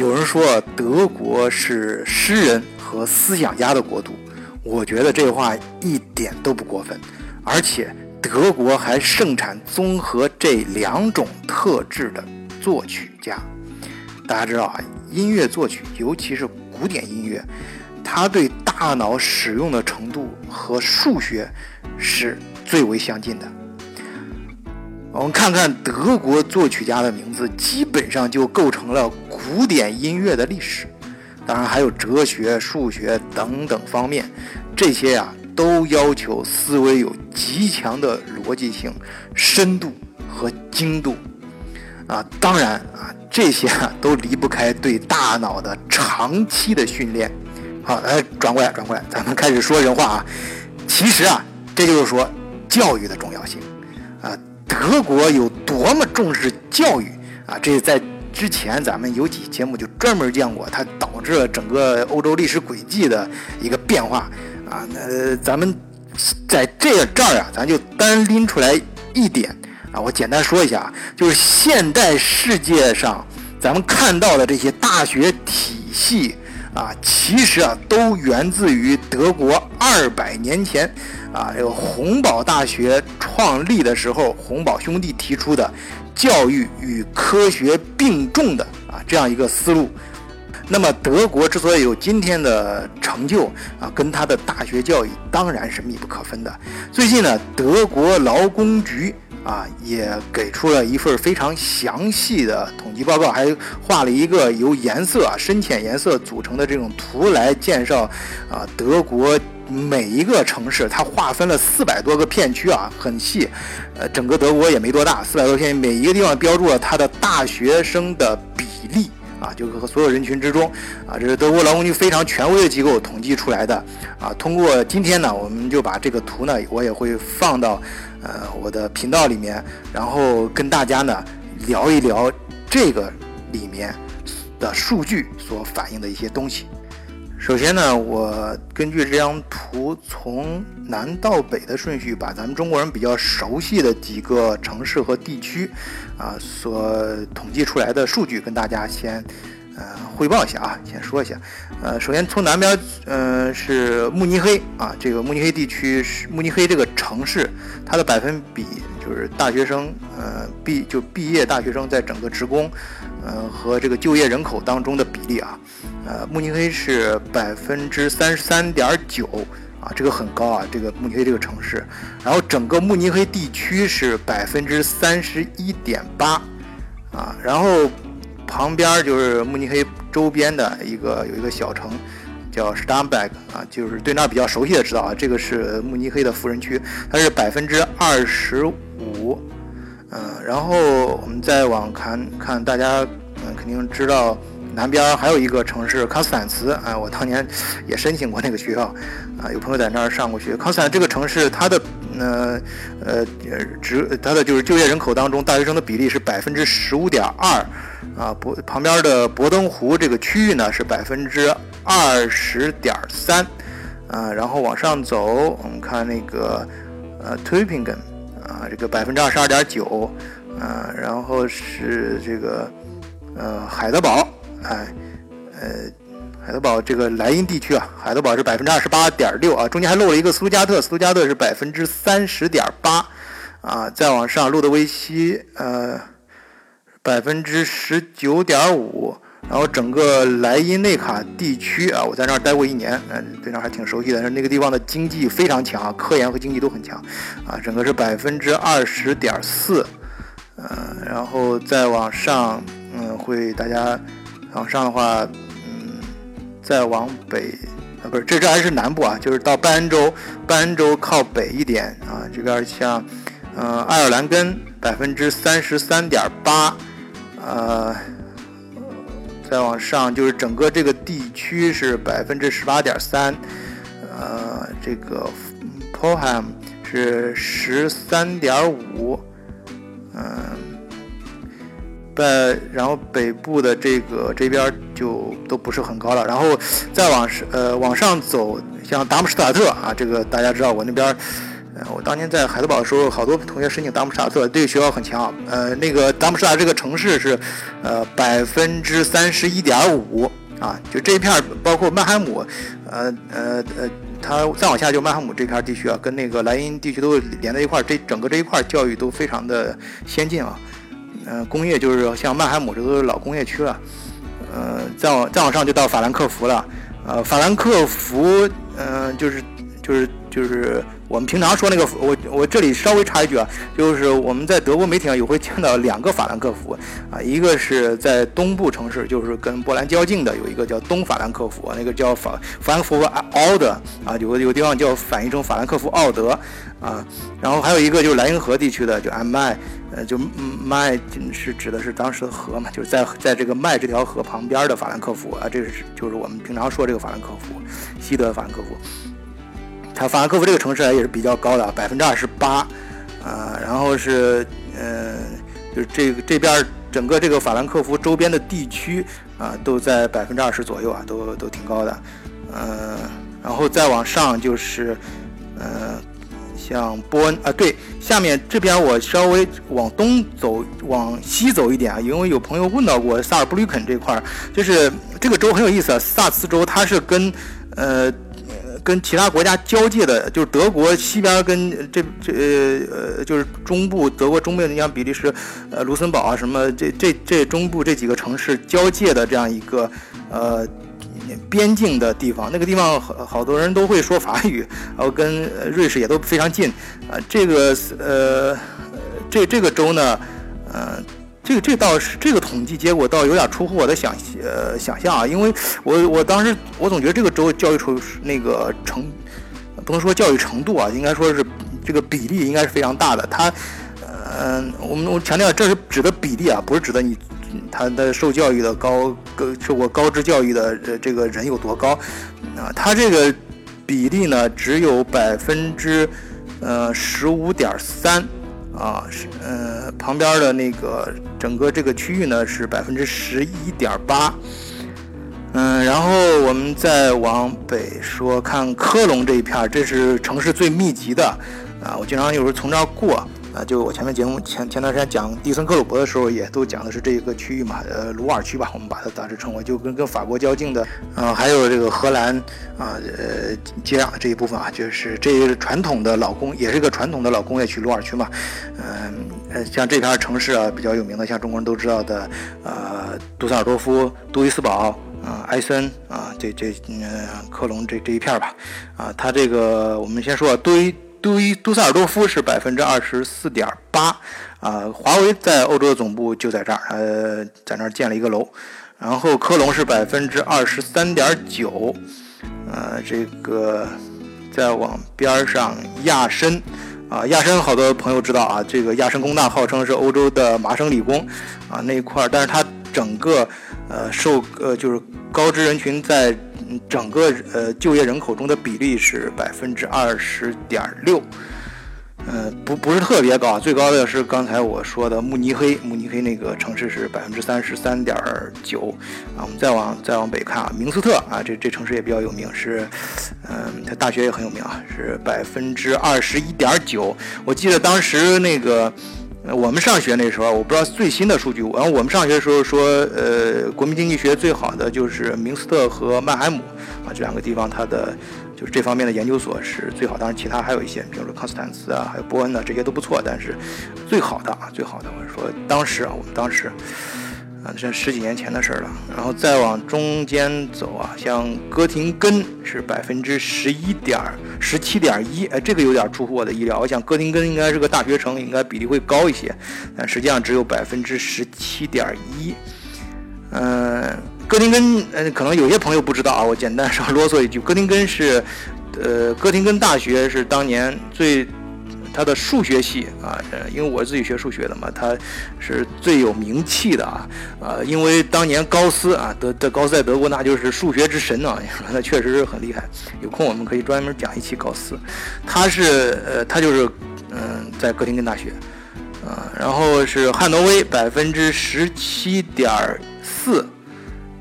有人说德国是诗人和思想家的国度，我觉得这话一点都不过分，而且德国还盛产综合这两种特质的作曲家。大家知道啊，音乐作曲，尤其是古典音乐，它对大脑使用的程度和数学是最为相近的。我们看看德国作曲家的名字，基本上就构成了古典音乐的历史。当然还有哲学、数学等等方面，这些呀都要求思维有极强的逻辑性、深度和精度。啊，当然啊，这些啊都离不开对大脑的长期的训练。好，来转过来，转过来，咱们开始说人话啊。其实啊，这就是说教育的重。德国有多么重视教育啊？这在之前咱们有几节目就专门讲过，它导致了整个欧洲历史轨迹的一个变化啊。那咱们在这个这儿啊，咱就单拎出来一点。啊，我简单说一下啊，就是现代世界上咱们看到的这些大学体系啊，其实啊都源自于德国二百年前啊这个洪堡大学创立的时候，洪堡兄弟提出的教育与科学并重的啊这样一个思路。那么德国之所以有今天的成就啊，跟它的大学教育当然是密不可分的。最近呢，德国劳工局。啊，也给出了一份非常详细的统计报告，还画了一个由颜色啊深浅颜色组成的这种图来介绍啊德国每一个城市，它划分了四百多个片区啊，很细。呃，整个德国也没多大，四百多片，每一个地方标注了它的大学生的比例啊，就和所有人群之中啊，这是德国劳工局非常权威的机构统计出来的啊。通过今天呢，我们就把这个图呢，我也会放到。呃，我的频道里面，然后跟大家呢聊一聊这个里面的数据所反映的一些东西。首先呢，我根据这张图从南到北的顺序，把咱们中国人比较熟悉的几个城市和地区啊所统计出来的数据跟大家先。呃，汇报一下啊，先说一下。呃，首先从南边，呃，是慕尼黑啊，这个慕尼黑地区是慕尼黑这个城市，它的百分比就是大学生，呃，毕就毕业大学生在整个职工，呃和这个就业人口当中的比例啊，呃，慕尼黑是百分之三十三点九啊，这个很高啊，这个慕尼黑这个城市。然后整个慕尼黑地区是百分之三十一点八啊，然后。旁边就是慕尼黑周边的一个有一个小城，叫 Starnberg 啊，就是对那儿比较熟悉的知道啊，这个是慕尼黑的富人区，它是百分之二十五，嗯，然后我们再往看看，大家嗯肯定知道南边还有一个城市康斯坦茨啊，我当年也申请过那个学校啊，有朋友在那儿上过学。康斯坦这个城市，它的呃呃职它的就是就业人口当中大学生的比例是百分之十五点二。啊，博旁边的博登湖这个区域呢是百分之二十点三，啊，然后往上走，我们看那个呃 t u i p i n g e n 啊，这个百分之二十二点九，啊，然后是这个呃海德堡，哎，呃海德堡这个莱茵地区啊，海德堡是百分之二十八点六啊，中间还漏了一个斯图加特，斯图加特是百分之三十点八，啊，再往上路德维希，呃。百分之十九点五，然后整个莱茵内卡地区啊，我在那儿待过一年，嗯，对那儿还挺熟悉的。那个地方的经济非常强，科研和经济都很强，啊，整个是百分之二十点四，嗯，然后再往上，嗯，会大家往上的话，嗯，再往北啊，不是，这这还是南部啊，就是到拜恩州，拜恩州靠北一点啊，这边像，嗯，爱尔兰根百分之三十三点八。呃，再往上就是整个这个地区是百分之十八点三，呃，这个 Poham 是十三点五，在然后北部的这个这边就都不是很高了，然后再往呃往上走，像达姆施塔特啊，这个大家知道我那边呃，我当年在海德堡的时候，好多同学申请达姆施塔特，这个学校很强。呃，那个达姆施塔这个城市是，呃，百分之三十一点五啊，就这一片包括曼海姆，呃呃呃，它再往下就曼海姆这片地区啊，跟那个莱茵地区都连在一块儿，这整个这一块教育都非常的先进啊。嗯，工业就是像曼海姆这都是老工业区了。呃，再往再往上就到法兰克福了。呃，法兰克福，嗯，就是就是就是。我们平常说那个，我我这里稍微插一句啊，就是我们在德国媒体上也会见到两个法兰克福啊，一个是在东部城市，就是跟波兰交境的，有一个叫东法兰克福，那个叫法法兰克福奥德啊，有个有个地方叫翻译成法兰克福奥德啊，然后还有一个就是莱茵河地区的，就 M I，，呃，就麦是指的是当时的河嘛，就是在在这个麦这条河旁边的法兰克福啊，这是就是我们平常说这个法兰克福，西德法兰克福。它法兰克福这个城市也是比较高的，百分之二十八，啊，然后是，嗯，就是这个这边整个这个法兰克福周边的地区啊，都在百分之二十左右啊，都都挺高的，嗯，然后再往上就是，呃，像波恩啊，对，下面这边我稍微往东走，往西走一点啊，因为有朋友问到过萨尔布吕肯这块儿，就是这个州很有意思啊，萨斯州它是跟，呃。跟其他国家交界的，就是德国西边跟这这呃呃，就是中部德国中部，你像比利时、呃卢森堡啊什么，这这这中部这几个城市交界的这样一个呃边境的地方，那个地方好好多人都会说法语，然后跟瑞士也都非常近啊。这个呃这这个州呢，呃。这个这倒是这个统计结果倒有点出乎我的想呃想象啊，因为我我当时我总觉得这个州教育出那个程不能说教育程度啊，应该说是这个比例应该是非常大的。它嗯，我们我强调这是指的比例啊，不是指的你他的受教育的高受过高知教育的呃这个人有多高啊，他这个比例呢只有百分之呃十五点三。啊，是呃，旁边的那个整个这个区域呢是百分之十一点八，嗯，然后我们再往北说，看科隆这一片，这是城市最密集的，啊，我经常有时候从这儿过。啊，就我前面节目前前段时间讲蒂森克鲁伯的时候，也都讲的是这一个区域嘛，呃，鲁尔区吧，我们把它大致称为，就跟跟法国交境的，啊，还有这个荷兰啊，呃，接壤的这一部分啊，就是这个传统的老工，也是一个传统的老工业区，鲁尔区嘛，嗯，呃，像这片城市啊，比较有名的，像中国人都知道的，呃，杜塞尔多夫、杜伊斯堡啊、埃森啊，这这嗯，科隆这这一片吧，啊，它这个我们先说杜伊。杜伊杜塞尔多夫是百分之二十四点八，啊，华为在欧洲的总部就在这儿，呃，在那儿建了一个楼。然后科隆是百分之二十三点九，呃，这个再往边上亚琛，啊，亚琛好多朋友知道啊，这个亚琛工大号称是欧洲的麻省理工，啊，那一块儿，但是它整个呃受呃就是高知人群在。整个呃就业人口中的比例是百分之二十点六，呃不不是特别高，最高的是刚才我说的慕尼黑，慕尼黑那个城市是百分之三十三点九啊。我们再往再往北看啊，明斯特啊，这这城市也比较有名，是嗯，它大学也很有名啊，是百分之二十一点九。我记得当时那个。我们上学那时候，我不知道最新的数据。然后我们上学的时候说，呃，国民经济学最好的就是明斯特和曼海姆啊，这两个地方它的就是这方面的研究所是最好。当然，其他还有一些，比如说康斯坦茨啊，还有波恩啊，这些都不错。但是最好的啊，最好的，我是说当时啊，我们当时。啊，这十几年前的事儿了。然后再往中间走啊，像哥廷根是百分之十一点十七点一，哎，这个有点出乎我的意料。我想哥廷根应该是个大学城，应该比例会高一些，但实际上只有百分之十七点一。嗯，哥廷根，呃，可能有些朋友不知道啊，我简单稍啰嗦一句，哥廷根是，呃，哥廷根大学是当年最。他的数学系啊，呃，因为我自己学数学的嘛，他是最有名气的啊，啊，因为当年高斯啊，德德高斯在德国那就是数学之神啊，那确实是很厉害。有空我们可以专门讲一期高斯，他是呃，他就是嗯，在哥廷根大学，啊，然后是汉诺威百分之十七点四，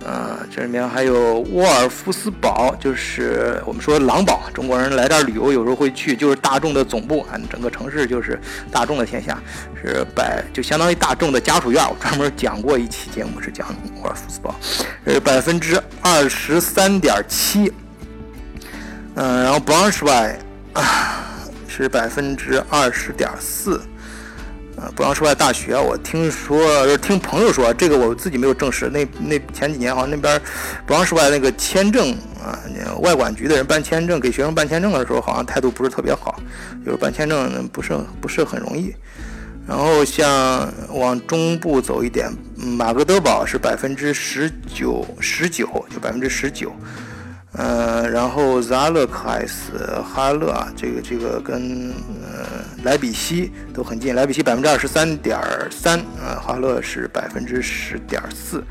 呃，这里面还有沃尔夫斯堡，就是我们说狼堡，中国人来这儿旅游有时候会去，就是大众的总部啊，整个城市就是大众的天下，是百就相当于大众的家属院。我专门讲过一期节目是讲沃尔夫斯堡，是百分之二十三点七，嗯，然后 Braunschweig 是百分之二十点四。啊，布朗什外大学，我听说，是听朋友说，这个我自己没有证实。那那前几年好像那边布朗什外那个签证啊，外管局的人办签证，给学生办签证的时候，好像态度不是特别好，就是办签证不是不是很容易。然后像往中部走一点，马格德堡是百分之十九，十九就百分之十九。呃，然后扎勒克海斯哈勒啊，这个这个跟呃莱比锡都很近，莱比锡百分之二十三点三，呃，华勒是百分之十点四，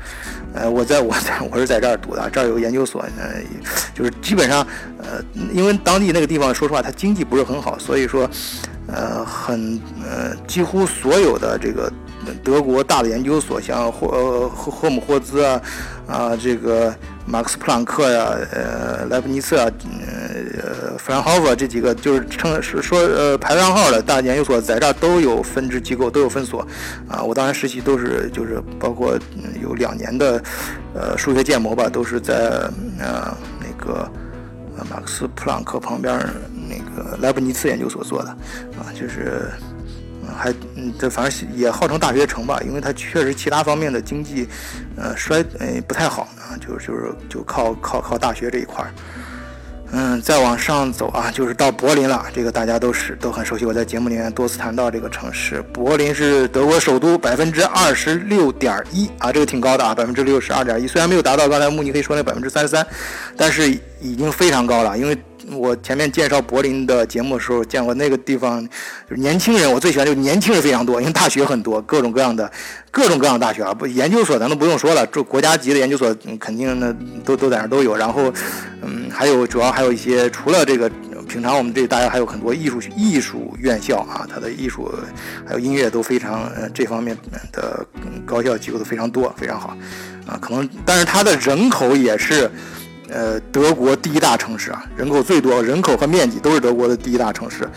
呃，我在 我在我是在这儿读的，这儿有研究所，呃，就是基本上，呃，因为当地那个地方说实话，它经济不是很好，所以说，呃，很呃，几乎所有的这个。德国大的研究所，像霍赫赫姆霍兹啊，啊，这个马克思普朗克呀，呃，莱布尼茨啊，呃，弗兰霍夫这几个就是称是说呃排上号的大研究所，在这儿都有分支机构，都有分所，啊，我当时实习都是就是包括嗯有两年的呃数学建模吧，都是在呃那个马克思普朗克旁边那个莱布尼茨研究所做的，啊，就是。还嗯，这反正也号称大学城吧，因为它确实其他方面的经济，呃衰呃不太好啊，就就是就靠靠靠大学这一块儿。嗯，再往上走啊，就是到柏林了，这个大家都是都很熟悉，我在节目里面多次谈到这个城市。柏林是德国首都，百分之二十六点一啊，这个挺高的啊，百分之六十二点一，虽然没有达到刚才慕尼黑说那百分之三十三，但是已经非常高了，因为。我前面介绍柏林的节目的时候，见过那个地方，就是年轻人，我最喜欢就是年轻人非常多，因为大学很多，各种各样的，各种各样的大学啊，不研究所咱都不用说了，就国家级的研究所肯定那都都在那都有。然后，嗯，还有主要还有一些除了这个，平常我们这大家还有很多艺术艺术院校啊，它的艺术还有音乐都非常呃这方面的高校机构都非常多，非常好啊。可能但是它的人口也是。呃，德国第一大城市啊，人口最多，人口和面积都是德国的第一大城市，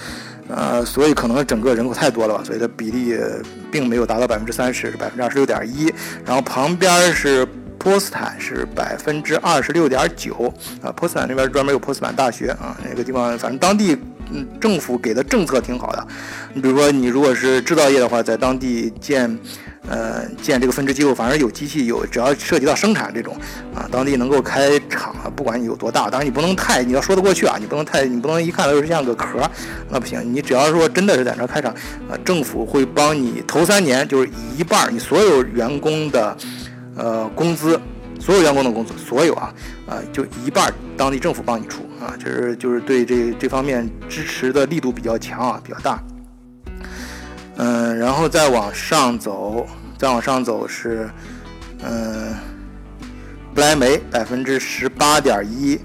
呃，所以可能整个人口太多了吧，所以它比例并没有达到百分之三十，是百分之二十六点一。然后旁边是波斯坦，是百分之二十六点九啊。波斯坦那边专门有波斯坦大学啊，那个地方反正当地嗯政府给的政策挺好的。你比如说，你如果是制造业的话，在当地建。呃，建这个分支机构，反正有机器，有只要涉及到生产这种，啊，当地能够开厂啊，不管你有多大，当然你不能太，你要说得过去啊，你不能太，你不能一看就是像个壳，那不行。你只要说真的是在那开厂，啊，政府会帮你头三年就是一半，你所有员工的，呃，工资，所有员工的工资，所有啊，啊，就一半，当地政府帮你出啊，就是就是对这这方面支持的力度比较强啊，比较大。嗯，然后再往上走，再往上走是，嗯，不来梅百分之十八点一，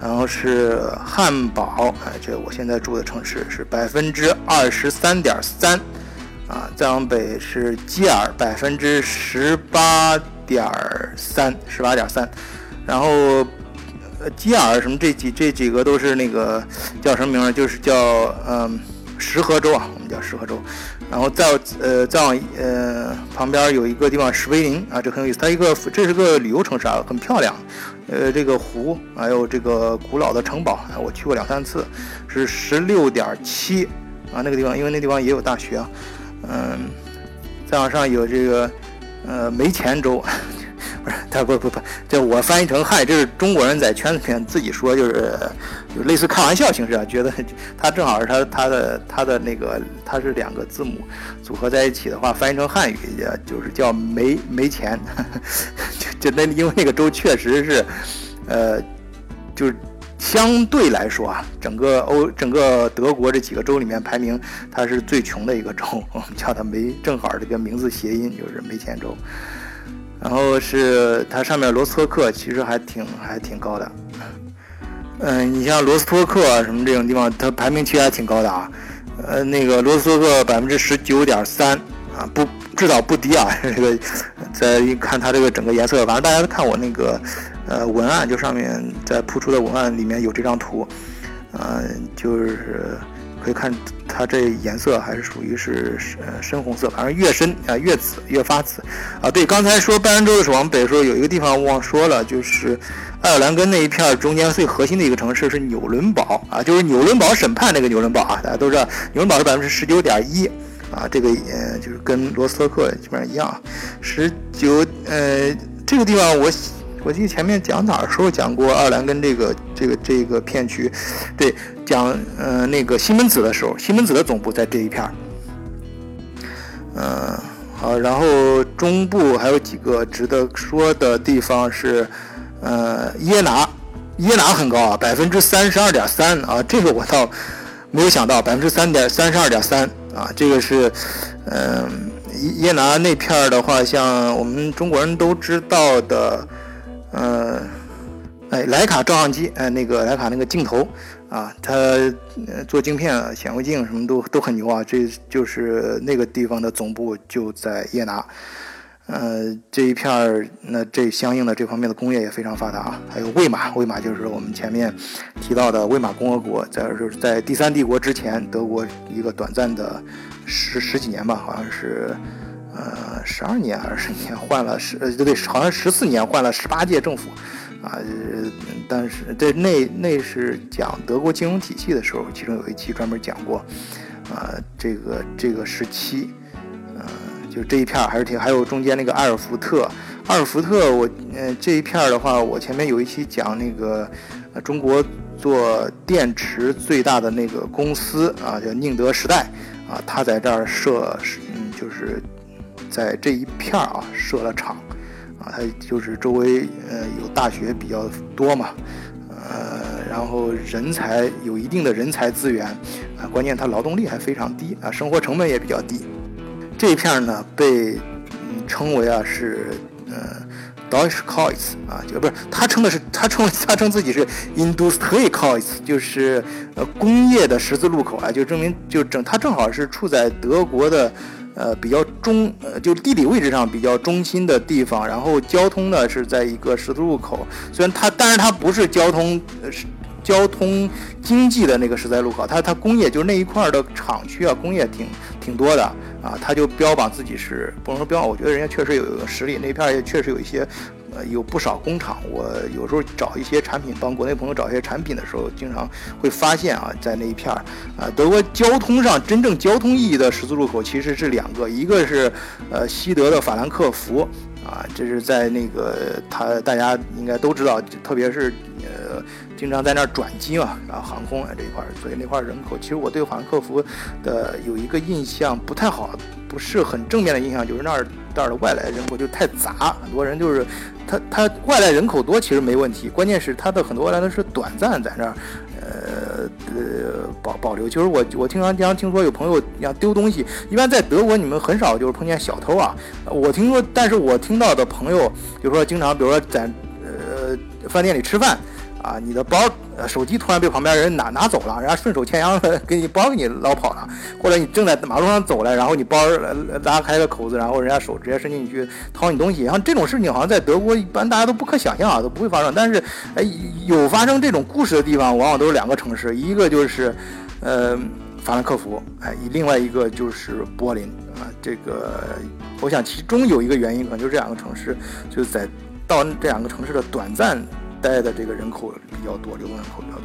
然后是汉堡，哎，这我现在住的城市是百分之二十三点三，啊，再往北是基尔百分之十八点三，十八点三，然后呃基尔什么这几这几个都是那个叫什么名儿？就是叫嗯。石河州啊，我们叫石河州，然后再呃再往呃旁边有一个地方石威林啊，这很有意思，它一个这是个旅游城市啊，很漂亮，呃这个湖还有这个古老的城堡，我去过两三次，是十六点七啊那个地方，因为那地方也有大学啊，嗯，再往上有这个呃梅前州。他 不不不，这我翻译成汉，这是中国人在圈子里面自己说，就是类似开玩笑形式啊，觉得他正好是他他的他的那个，他是两个字母组合在一起的话，翻译成汉语也就是叫没没钱，就就那因为那个州确实是，呃，就是相对来说啊，整个欧整个德国这几个州里面排名它是最穷的一个州，我 们叫它没正好这个名字谐音就是没钱州。然后是它上面罗斯托克，其实还挺还挺高的。嗯，你像罗斯托克什么这种地方，它排名其实还挺高的啊。呃，那个罗斯托克百分之十九点三啊，不至少不低啊。这个再一看它这个整个颜色，反正大家看我那个呃文案，就上面在铺出的文案里面有这张图，嗯，就是可以看它这颜色还是属于是深深红色，反正越深啊越紫越发紫啊。对，刚才说拜仁州的时候往北说有一个地方忘说了，就是爱尔兰跟那一片中间最核心的一个城市是纽伦堡啊，就是纽伦堡审判那个纽伦堡啊，大家都知道纽伦堡是百分之十九点一。啊，这个呃，就是跟罗斯托克基本上一样，十九呃，这个地方我我记得前面讲哪儿时候讲过爱尔兰跟这个这个这个片区，对，讲呃那个西门子的时候，西门子的总部在这一片儿，嗯，好，然后中部还有几个值得说的地方是，呃，耶拿，耶拿很高啊，百分之三十二点三啊，这个我倒没有想到，百分之三点三十二点三。啊，这个是，嗯，耶拿那片儿的话，像我们中国人都知道的，呃，哎，徕卡照相机，哎，那个徕卡那个镜头，啊，它做镜片、显微镜什么都都很牛啊，这就是那个地方的总部就在耶拿。呃，这一片儿，那这相应的这方面的工业也非常发达啊。还有魏玛，魏玛就是我们前面提到的魏玛共和国，在就是在第三帝国之前，德国一个短暂的十十几年吧，好像是呃十二年还是十年，换了十呃对对，好像十四年换了十八届政府啊。但是这那那是讲德国金融体系的时候，其中有一期专门讲过啊，这个这个时期。就这一片还是挺，还有中间那个埃尔福特，埃尔福特，我呃这一片的话，我前面有一期讲那个，呃中国做电池最大的那个公司啊，叫宁德时代啊，他在这儿设，嗯，就是在这一片啊设了厂啊，它就是周围呃有大学比较多嘛，呃，然后人才有一定的人才资源啊，关键它劳动力还非常低啊，生活成本也比较低。这一片呢，被称为啊是呃 Deutsche Kreuz 啊，就不是他称的是他称他称自己是 Industrie Kreuz，就是呃工业的十字路口啊，就证明就正他正好是处在德国的呃比较中呃就地理位置上比较中心的地方，然后交通呢是在一个十字路口，虽然它但是它不是交通呃是交通经济的那个十字路口，它它工业就是那一块的厂区啊，工业挺挺多的。啊，它就标榜自己是不能说标榜，我觉得人家确实有实力，那片也确实有一些，呃，有不少工厂。我有时候找一些产品，帮国内朋友找一些产品的时候，经常会发现啊，在那一片儿，啊，德国交通上真正交通意义的十字路口其实是两个，一个是呃西德的法兰克福，啊，这是在那个他大家应该都知道，特别是呃。经常在那儿转机嘛，然后航空啊这一块儿，所以那块儿人口，其实我对法兰克福的有一个印象不太好，不是很正面的印象，就是那儿那儿的外来人口就太杂，很多人就是 他他外来人口多其实没问题，关键是他的很多外来的是短暂在那儿，呃呃保保留。就是我我经常经常听说有朋友要丢东西，一般在德国你们很少就是碰见小偷啊，我听说，但是我听到的朋友就说经常比如说在呃饭店里吃饭。啊，你的包、呃手机突然被旁边人拿拿走了，人家顺手牵羊 给你包给你捞跑了，或者你正在马路上走来，然后你包拉开个口子，然后人家手直接伸进去掏你东西，像这种事情好像在德国一般大家都不可想象啊，都不会发生。但是，哎，有发生这种故事的地方，往往都是两个城市，一个就是，呃，法兰克福，哎，另外一个就是柏林啊。这个，我想其中有一个原因，可能就是这两个城市就是在到这两个城市的短暂。待的这个人口比较多，流动人口比较多。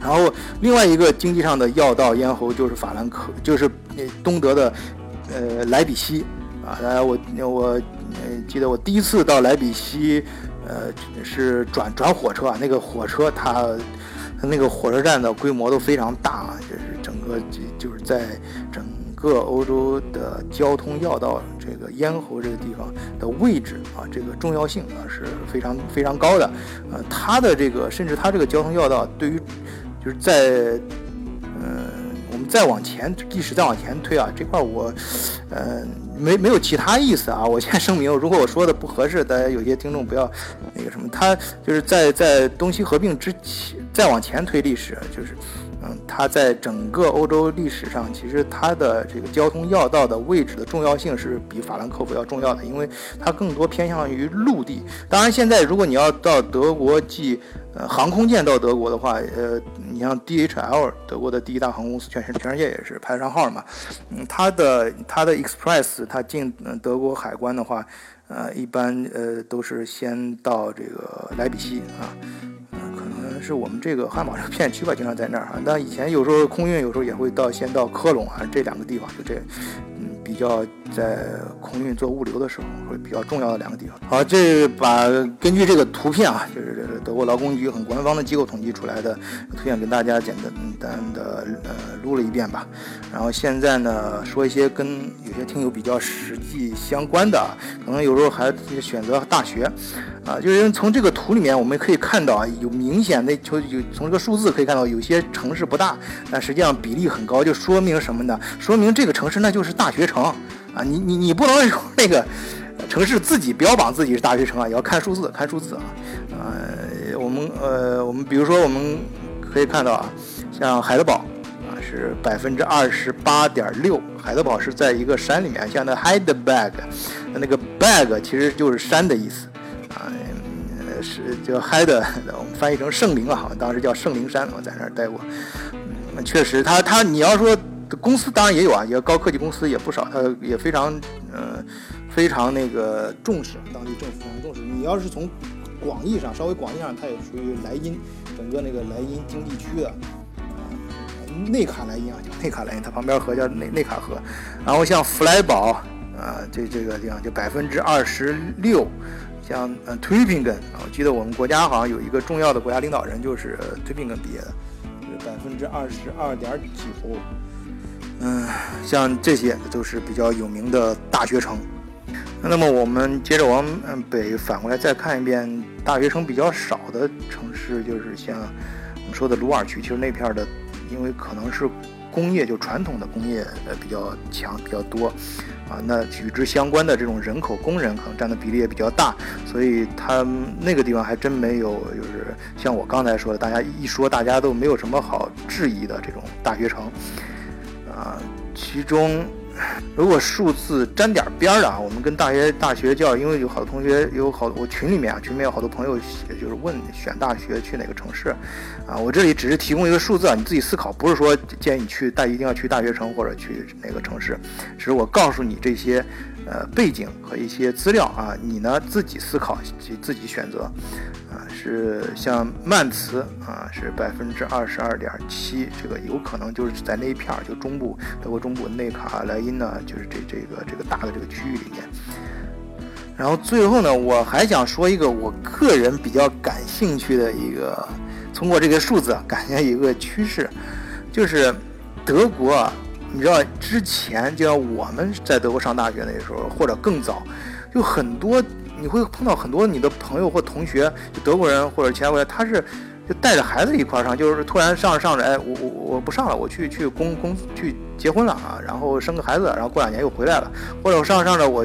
然后另外一个经济上的要道咽喉就是法兰克，就是那东德的呃莱比锡啊。大家我我呃记得我第一次到莱比锡，呃是转转火车啊，那个火车它它那个火车站的规模都非常大啊，就是整个就是在整。个欧洲的交通要道，这个咽喉这个地方的位置啊，这个重要性啊是非常非常高的。呃，它的这个甚至它这个交通要道，对于就是在嗯，我们再往前历史再往前推啊，这块我呃没没有其他意思啊。我先声明，如果我说的不合适，大家有些听众不要那个什么。它就是在在东西合并之前再往前推历史，就是它在整个欧洲历史上，其实它的这个交通要道的位置的重要性是比法兰克福要重要的，因为它更多偏向于陆地。当然，现在如果你要到德国寄呃航空舰到德国的话，呃，你像 DHL 德国的第一大航空公司，全世全世界也是排得上号嘛。嗯，它的它的 Express 它进德国海关的话，呃，一般呃都是先到这个莱比锡啊。是我们这个汉堡这个片区吧，经常在那儿哈。那以前有时候空运，有时候也会到先到科隆啊这两个地方，就这。嗯比较在空运做物流的时候会比较重要的两个地方。好，这把根据这个图片啊，就是德国劳工局很官方的机构统计出来的图片，跟大家简单的呃录了一遍吧。然后现在呢，说一些跟有些听友比较实际相关的，可能有时候还选择大学啊，就是从这个图里面我们可以看到啊，有明显的就有从这个数字可以看到，有些城市不大，但实际上比例很高，就说明什么呢？说明这个城市那就是大大学城。啊，你你你不能说那个城市自己标榜自己是大学城啊，也要看数字，看数字啊。呃，我们呃，我们比如说我们可以看到啊，像海德堡啊是百分之二十八点六，海德堡是在一个山里面，像那 Heidelberg，那个 bag 其实就是山的意思啊，是叫 Heid，我们翻译成圣灵啊，好像当时叫圣灵山，我在那儿待过。确实，他他你要说。公司当然也有啊，也高科技公司也不少，它也非常，呃，非常那个重视当地政府非常重视。你要是从广义上，稍微广义上，它也属于莱茵，整个那个莱茵经济区的，内卡莱茵啊，叫内卡莱茵，它旁边河叫内内卡河。然后像弗莱堡啊，这这个地方就百分之二十六，像呃 t u b i n g e n 啊，我记得我们国家好像有一个重要的国家领导人就是 t u b i n g e n 毕业的，是百分之二十二点九。嗯，像这些都是比较有名的大学城。那么我们接着往北反过来再看一遍大学城比较少的城市，就是像我们说的鲁尔区。其实那片的，因为可能是工业，就传统的工业呃比较强比较多啊，那与之相关的这种人口工人可能占的比例也比较大，所以它那个地方还真没有，就是像我刚才说的，大家一说大家都没有什么好质疑的这种大学城。啊，其中如果数字沾点边儿的啊，我们跟大学大学教，因为有好多同学有好我群里面啊，群里面有好多朋友，就是问选大学去哪个城市，啊，我这里只是提供一个数字啊，你自己思考，不是说建议你去大一定要去大学城或者去哪个城市，只是我告诉你这些。呃，背景和一些资料啊，你呢自己思考及自己选择，啊，是像曼茨啊，是百分之二十二点七，这个有可能就是在那一片儿，就中部德国中部内卡莱茵呢，就是这这个这个大的这个区域里面。然后最后呢，我还想说一个我个人比较感兴趣的一个，通过这个数字感觉一个趋势，就是德国。你知道之前就像我们在德国上大学那时候，或者更早，就很多你会碰到很多你的朋友或同学，就德国人或者其他国家，他是。就带着孩子一块儿上，就是突然上着上着，哎，我我我不上了，我去去工工去结婚了啊，然后生个孩子，然后过两年又回来了，或者我上着上着我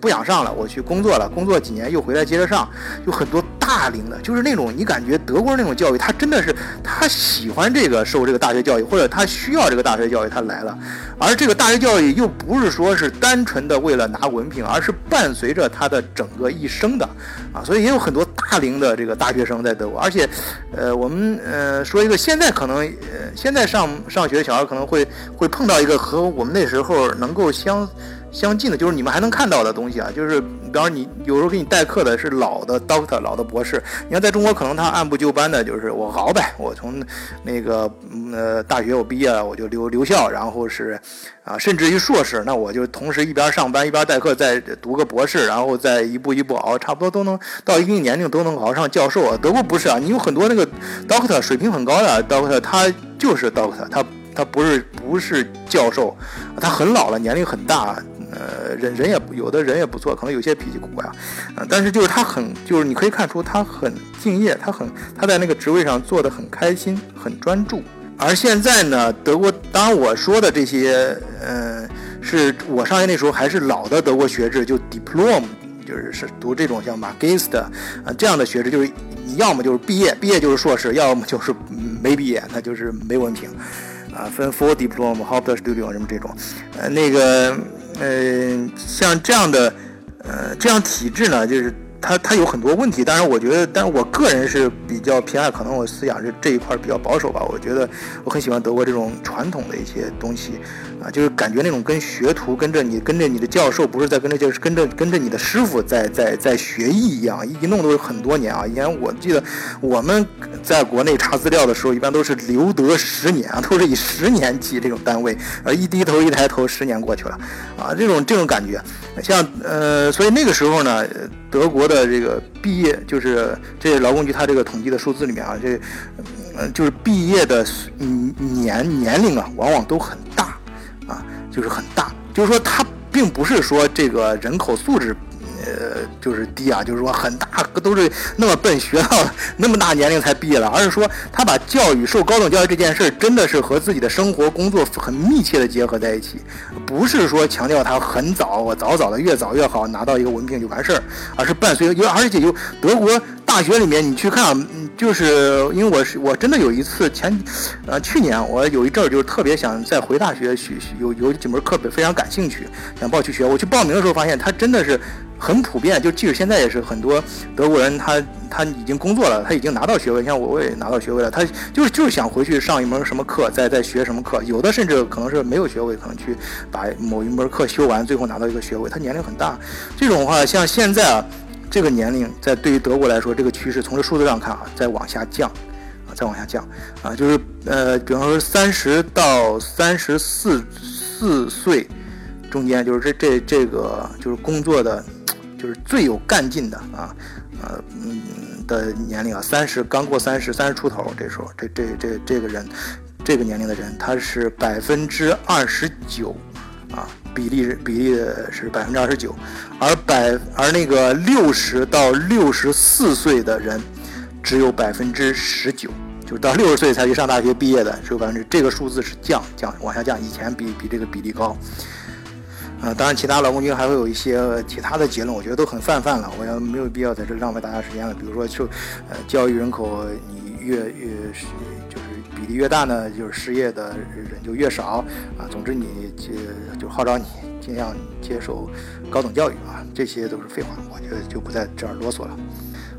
不想上了，我去工作了，工作几年又回来接着上，有很多大龄的，就是那种你感觉德国那种教育，他真的是他喜欢这个受这个大学教育，或者他需要这个大学教育，他来了，而这个大学教育又不是说是单纯的为了拿文凭，而是伴随着他的整个一生的，啊，所以也有很多大龄的这个大学生在德国，而且。呃，我们呃说一个，现在可能呃现在上上学的小孩可能会会碰到一个和我们那时候能够相。相近的，就是你们还能看到的东西啊，就是比方说你有时候给你代课的是老的 doctor，老的博士。你看在中国，可能他按部就班的，就是我熬呗，我从那个呃大学我毕业了，我就留留校，然后是啊，甚至于硕士，那我就同时一边上班一边代课，再读个博士，然后再一步一步熬，差不多都能到一定年龄都能熬上教授啊。德国不是啊，你有很多那个 doctor 水平很高的 doctor，他就是 doctor，他他不是不是教授，他很老了，年龄很大。呃，人人也有的人也不错，可能有些脾气古怪啊，但是就是他很，就是你可以看出他很敬业，他很他在那个职位上做的很开心，很专注。而现在呢，德国，当我说的这些，呃，是我上学那时候还是老的德国学制，就 diplom，就是是读这种像马格斯的啊这样的学制，就是你要么就是毕业，毕业就是硕士，要么就是没毕业，那就是没文凭啊。分 full diploma、half studio 什么这种，呃，那个嗯，像这样的呃这样体制呢，就是。它它有很多问题，当然我觉得，但是我个人是比较偏爱，可能我思想是这一块比较保守吧。我觉得我很喜欢德国这种传统的一些东西，啊，就是感觉那种跟学徒跟着你跟着你的教授，不是在跟着就是跟着跟着你的师傅在在在学艺一样，一弄都是很多年啊。以前我记得我们在国内查资料的时候，一般都是留德十年啊，都是以十年计这种单位，呃，一低头一抬头，十年过去了，啊，这种这种感觉，像呃，所以那个时候呢。德国的这个毕业，就是这劳工局他这个统计的数字里面啊，这嗯就是毕业的嗯年年龄啊，往往都很大啊，就是很大，就是说他并不是说这个人口素质。呃，就是低啊，就是说很大都是那么笨，学到那么大年龄才毕业了，而是说他把教育受高等教育这件事儿，真的是和自己的生活工作很密切的结合在一起，不是说强调他很早，我早早的越早越好拿到一个文凭就完事儿，而是伴随有，而且有德国大学里面你去看，就是因为我是我真的有一次前，呃去年我有一阵儿就是特别想再回大学学有有几门课本非常感兴趣，想报去学，我去报名的时候发现他真的是。很普遍，就即使现在也是很多德国人，他他已经工作了，他已经拿到学位，像我我也拿到学位了，他就是就是想回去上一门什么课，再再学什么课，有的甚至可能是没有学位，可能去把某一门课修完，最后拿到一个学位。他年龄很大，这种的话像现在啊，这个年龄在对于德国来说，这个趋势从这数字上看啊，在往下降，啊，在往下降，啊，就是呃，比方说三十到三十四四岁中间，就是这这这个就是工作的。就是最有干劲的啊，呃，嗯的年龄啊，三十刚过三十，三十出头，这时候这这这这个人，这个年龄的人，他是百分之二十九啊，比例比例是百分之二十九，而百而那个六十到六十四岁的人，只有百分之十九，就是到六十岁才去上大学毕业的，只有百分之这个数字是降降往下降，以前比比这个比例高。啊，当然，其他劳工军还会有一些其他的结论，我觉得都很泛泛了，我也没有必要在这浪费大家时间了。比如说，就呃，教育人口你越越是越大呢，就是失业的人就越少啊。总之，你就就号召你尽量接受高等教育啊，这些都是废话，我觉得就不在这儿啰嗦了。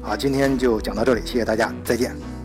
好，今天就讲到这里，谢谢大家，再见。